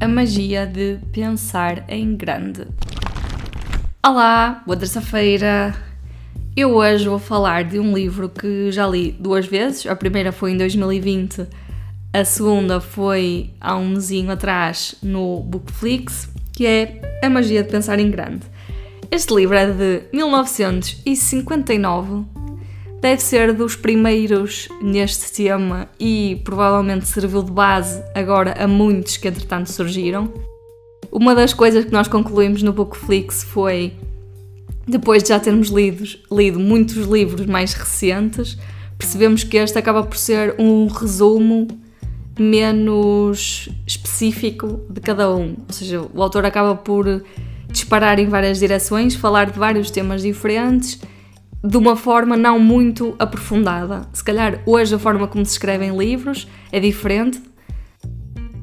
A magia de pensar em grande. Olá, boa terça-feira. Eu hoje vou falar de um livro que já li duas vezes. A primeira foi em 2020, a segunda foi há um mesinho atrás no Bookflix, que é A Magia de Pensar em Grande. Este livro é de 1959 deve ser dos primeiros neste tema e provavelmente serviu de base agora a muitos que entretanto surgiram. Uma das coisas que nós concluímos no Bookflix foi, depois de já termos lido, lido muitos livros mais recentes, percebemos que este acaba por ser um resumo menos específico de cada um. Ou seja, o autor acaba por disparar em várias direções, falar de vários temas diferentes de uma forma não muito aprofundada. Se calhar hoje a forma como se escrevem livros é diferente.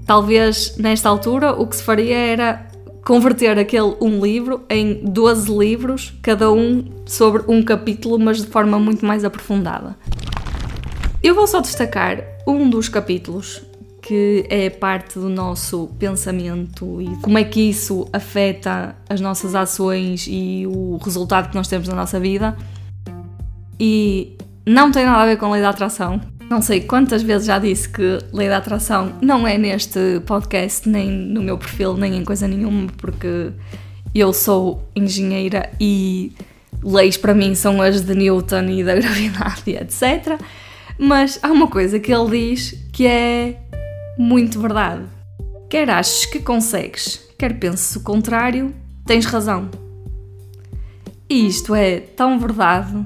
Talvez nesta altura o que se faria era converter aquele um livro em 12 livros, cada um sobre um capítulo, mas de forma muito mais aprofundada. Eu vou só destacar um dos capítulos que é parte do nosso pensamento e como é que isso afeta as nossas ações e o resultado que nós temos na nossa vida e não tem nada a ver com lei da atração. Não sei quantas vezes já disse que lei da atração não é neste podcast, nem no meu perfil, nem em coisa nenhuma, porque eu sou engenheira e leis para mim são as de Newton e da gravidade, etc. Mas há uma coisa que ele diz que é muito verdade. Quer aches que consegues, quer penses o contrário, tens razão. E isto é tão verdade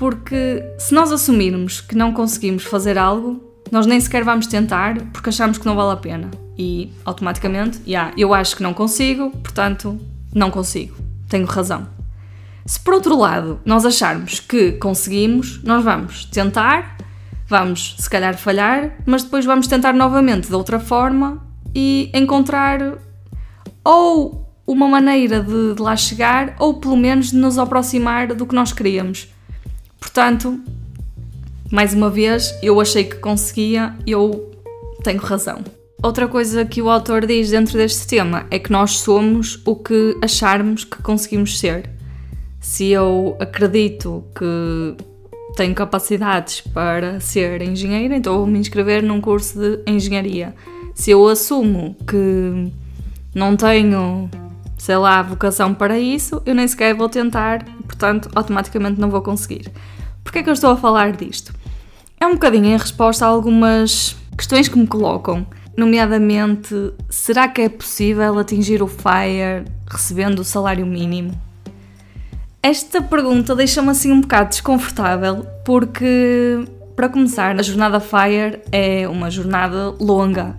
porque se nós assumirmos que não conseguimos fazer algo, nós nem sequer vamos tentar porque achamos que não vale a pena. E automaticamente, yeah, eu acho que não consigo, portanto, não consigo. Tenho razão. Se por outro lado nós acharmos que conseguimos, nós vamos tentar, vamos se calhar falhar, mas depois vamos tentar novamente de outra forma e encontrar ou uma maneira de, de lá chegar ou pelo menos de nos aproximar do que nós queríamos. Portanto, mais uma vez, eu achei que conseguia, eu tenho razão. Outra coisa que o autor diz dentro deste tema é que nós somos o que acharmos que conseguimos ser. Se eu acredito que tenho capacidades para ser engenheira, então vou me inscrever num curso de engenharia. Se eu assumo que não tenho, sei lá, vocação para isso, eu nem sequer vou tentar, portanto, automaticamente não vou conseguir. Porquê é que eu estou a falar disto? É um bocadinho em resposta a algumas questões que me colocam, nomeadamente, será que é possível atingir o FIRE recebendo o salário mínimo? Esta pergunta deixa-me assim um bocado desconfortável, porque, para começar, a jornada FIRE é uma jornada longa.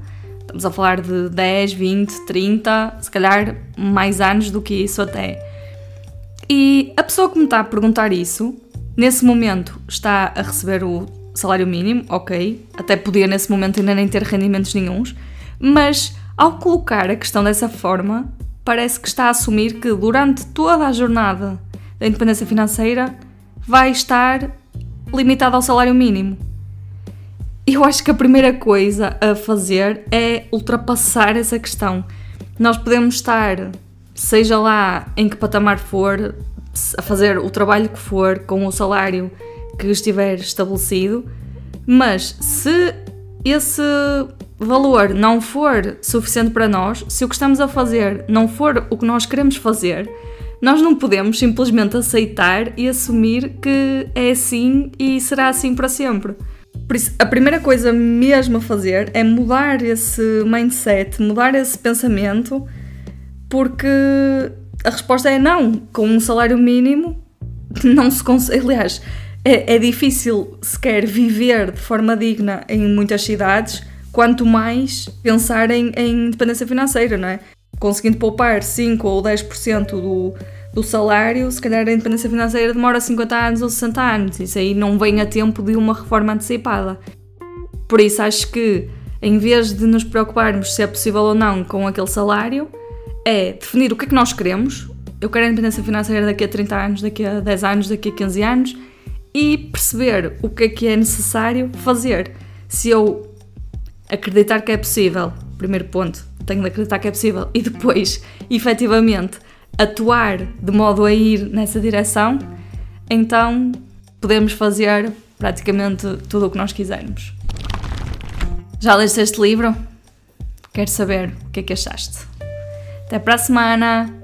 Estamos a falar de 10, 20, 30, se calhar mais anos do que isso até. E a pessoa que me está a perguntar isso Nesse momento está a receber o salário mínimo, ok, até podia nesse momento ainda nem ter rendimentos nenhums, mas ao colocar a questão dessa forma, parece que está a assumir que durante toda a jornada da independência financeira vai estar limitado ao salário mínimo. Eu acho que a primeira coisa a fazer é ultrapassar essa questão. Nós podemos estar, seja lá em que patamar for, a fazer o trabalho que for com o salário que estiver estabelecido, mas se esse valor não for suficiente para nós, se o que estamos a fazer não for o que nós queremos fazer, nós não podemos simplesmente aceitar e assumir que é assim e será assim para sempre. A primeira coisa mesmo a fazer é mudar esse mindset, mudar esse pensamento, porque a resposta é não. Com um salário mínimo, não se consegue. Aliás, é, é difícil sequer viver de forma digna em muitas cidades, quanto mais pensar em, em independência financeira, não é? Conseguindo poupar 5 ou 10% do, do salário, se calhar a independência financeira demora 50 anos ou 60 anos. Isso aí não vem a tempo de uma reforma antecipada. Por isso, acho que em vez de nos preocuparmos se é possível ou não com aquele salário, é definir o que é que nós queremos. Eu quero a independência financeira daqui a 30 anos, daqui a 10 anos, daqui a 15 anos e perceber o que é que é necessário fazer. Se eu acreditar que é possível, primeiro ponto, tenho de acreditar que é possível, e depois, efetivamente, atuar de modo a ir nessa direção, então podemos fazer praticamente tudo o que nós quisermos. Já leste este livro? Quero saber o que é que achaste. Até para a semana!